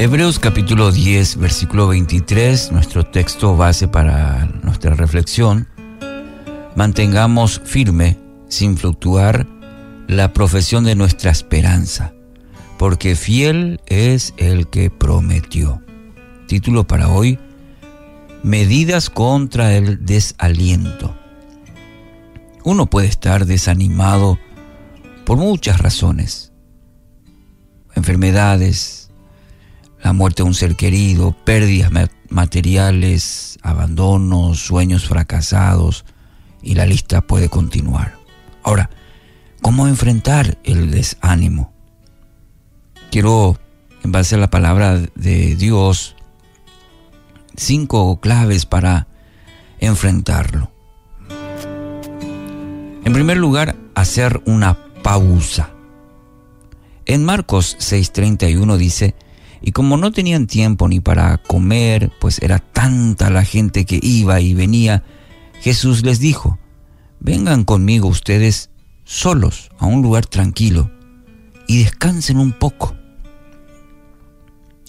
Hebreos capítulo 10, versículo 23, nuestro texto base para nuestra reflexión. Mantengamos firme, sin fluctuar, la profesión de nuestra esperanza, porque fiel es el que prometió. Título para hoy, Medidas contra el desaliento. Uno puede estar desanimado por muchas razones. Enfermedades, la muerte de un ser querido, pérdidas materiales, abandonos, sueños fracasados y la lista puede continuar. Ahora, ¿cómo enfrentar el desánimo? Quiero, en base a la palabra de Dios, cinco claves para enfrentarlo. En primer lugar, hacer una pausa. En Marcos 6:31 dice, y como no tenían tiempo ni para comer, pues era tanta la gente que iba y venía, Jesús les dijo, vengan conmigo ustedes solos a un lugar tranquilo y descansen un poco.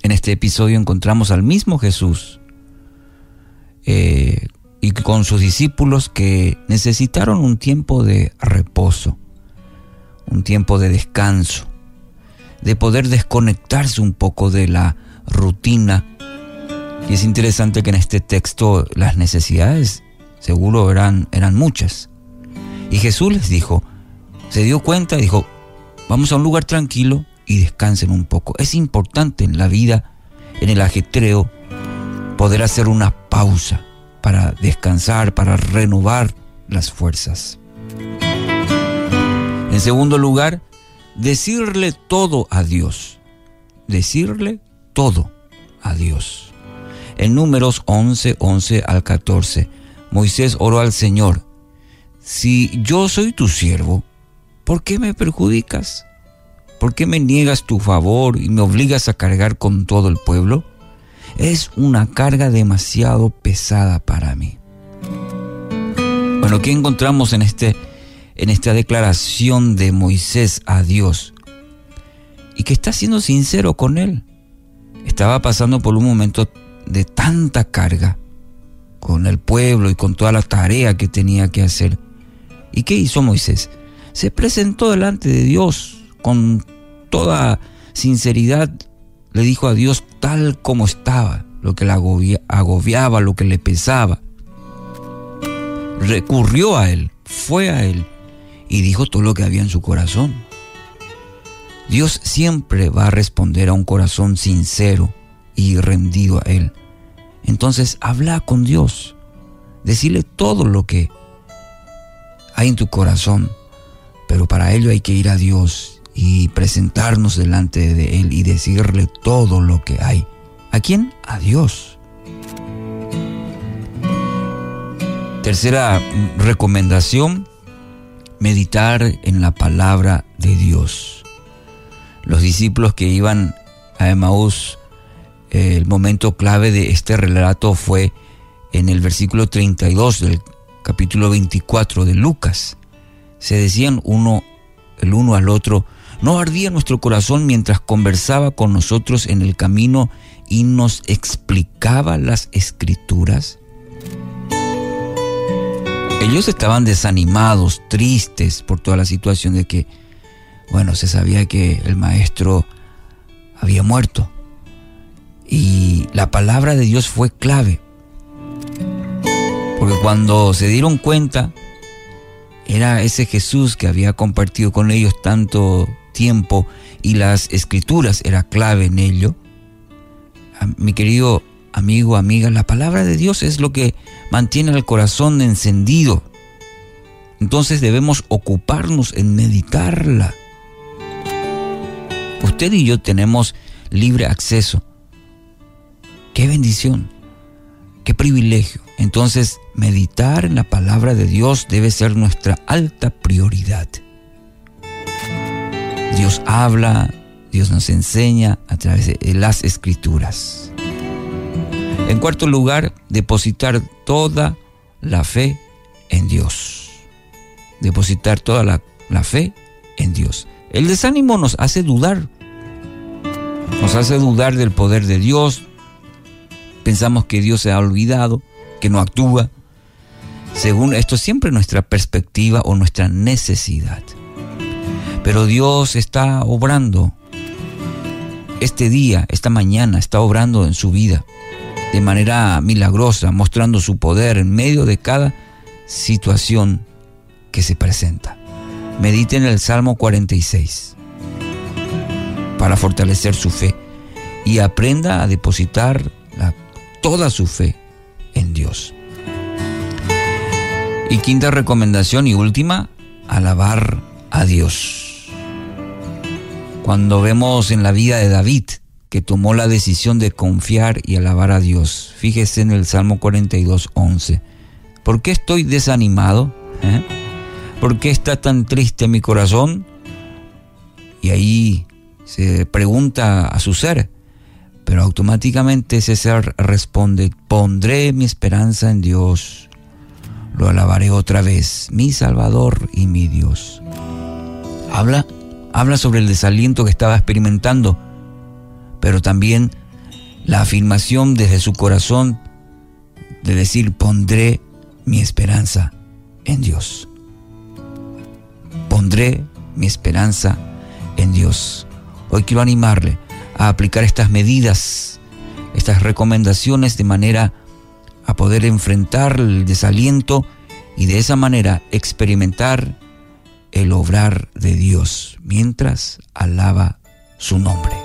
En este episodio encontramos al mismo Jesús eh, y con sus discípulos que necesitaron un tiempo de reposo, un tiempo de descanso, de poder desconectarse un poco de la rutina. Y es interesante que en este texto las necesidades seguro eran, eran muchas. Y Jesús les dijo, se dio cuenta dijo, vamos a un lugar tranquilo y descansen un poco. Es importante en la vida, en el ajetreo, poder hacer una pausa para descansar, para renovar las fuerzas. En segundo lugar, decirle todo a Dios. Decirle todo a Dios. En números 11, 11 al 14, Moisés oró al Señor, si yo soy tu siervo, ¿por qué me perjudicas? ¿Por qué me niegas tu favor y me obligas a cargar con todo el pueblo? es una carga demasiado pesada para mí. Bueno, ¿qué encontramos en, este, en esta declaración de Moisés a Dios? Y que está siendo sincero con él. Estaba pasando por un momento de tanta carga con el pueblo y con toda la tarea que tenía que hacer. ¿Y qué hizo Moisés? Se presentó delante de Dios con toda sinceridad le dijo a Dios tal como estaba, lo que le agobiaba, lo que le pesaba. Recurrió a Él, fue a Él y dijo todo lo que había en su corazón. Dios siempre va a responder a un corazón sincero y rendido a Él. Entonces habla con Dios, decirle todo lo que hay en tu corazón, pero para ello hay que ir a Dios y presentarnos delante de Él y decirle todo lo que hay. ¿A quién? A Dios. Tercera recomendación, meditar en la palabra de Dios. Los discípulos que iban a Emaús, el momento clave de este relato fue en el versículo 32 del capítulo 24 de Lucas. Se decían uno el uno al otro, ¿No ardía nuestro corazón mientras conversaba con nosotros en el camino y nos explicaba las escrituras? Ellos estaban desanimados, tristes por toda la situación de que, bueno, se sabía que el maestro había muerto. Y la palabra de Dios fue clave. Porque cuando se dieron cuenta, era ese Jesús que había compartido con ellos tanto tiempo y las escrituras era clave en ello. Mi querido amigo, amiga, la palabra de Dios es lo que mantiene el corazón encendido. Entonces debemos ocuparnos en meditarla. Usted y yo tenemos libre acceso. Qué bendición, qué privilegio. Entonces, meditar en la palabra de Dios debe ser nuestra alta prioridad. Dios habla, Dios nos enseña a través de las escrituras. En cuarto lugar, depositar toda la fe en Dios. Depositar toda la, fe en Dios. El desánimo nos hace dudar. Nos hace dudar del poder de Dios. Pensamos que Dios se ha olvidado, que no actúa. Según esto, siempre nuestra perspectiva o nuestra necesidad. Pero Dios está obrando este día, esta mañana, está obrando en su vida de manera milagrosa, mostrando su poder en medio de cada situación que se presenta. Medite en el Salmo 46 para fortalecer su fe y aprenda a depositar toda su fe en Dios. Y quinta recomendación y última, alabar a Dios. Cuando vemos en la vida de David que tomó la decisión de confiar y alabar a Dios, fíjese en el Salmo 42, 11. ¿Por qué estoy desanimado? ¿Eh? ¿Por qué está tan triste mi corazón? Y ahí se pregunta a su ser, pero automáticamente ese ser responde, pondré mi esperanza en Dios, lo alabaré otra vez, mi Salvador y mi Dios. Habla habla sobre el desaliento que estaba experimentando, pero también la afirmación desde su corazón de decir, pondré mi esperanza en Dios. Pondré mi esperanza en Dios. Hoy quiero animarle a aplicar estas medidas, estas recomendaciones de manera a poder enfrentar el desaliento y de esa manera experimentar el obrar de Dios mientras alaba su nombre.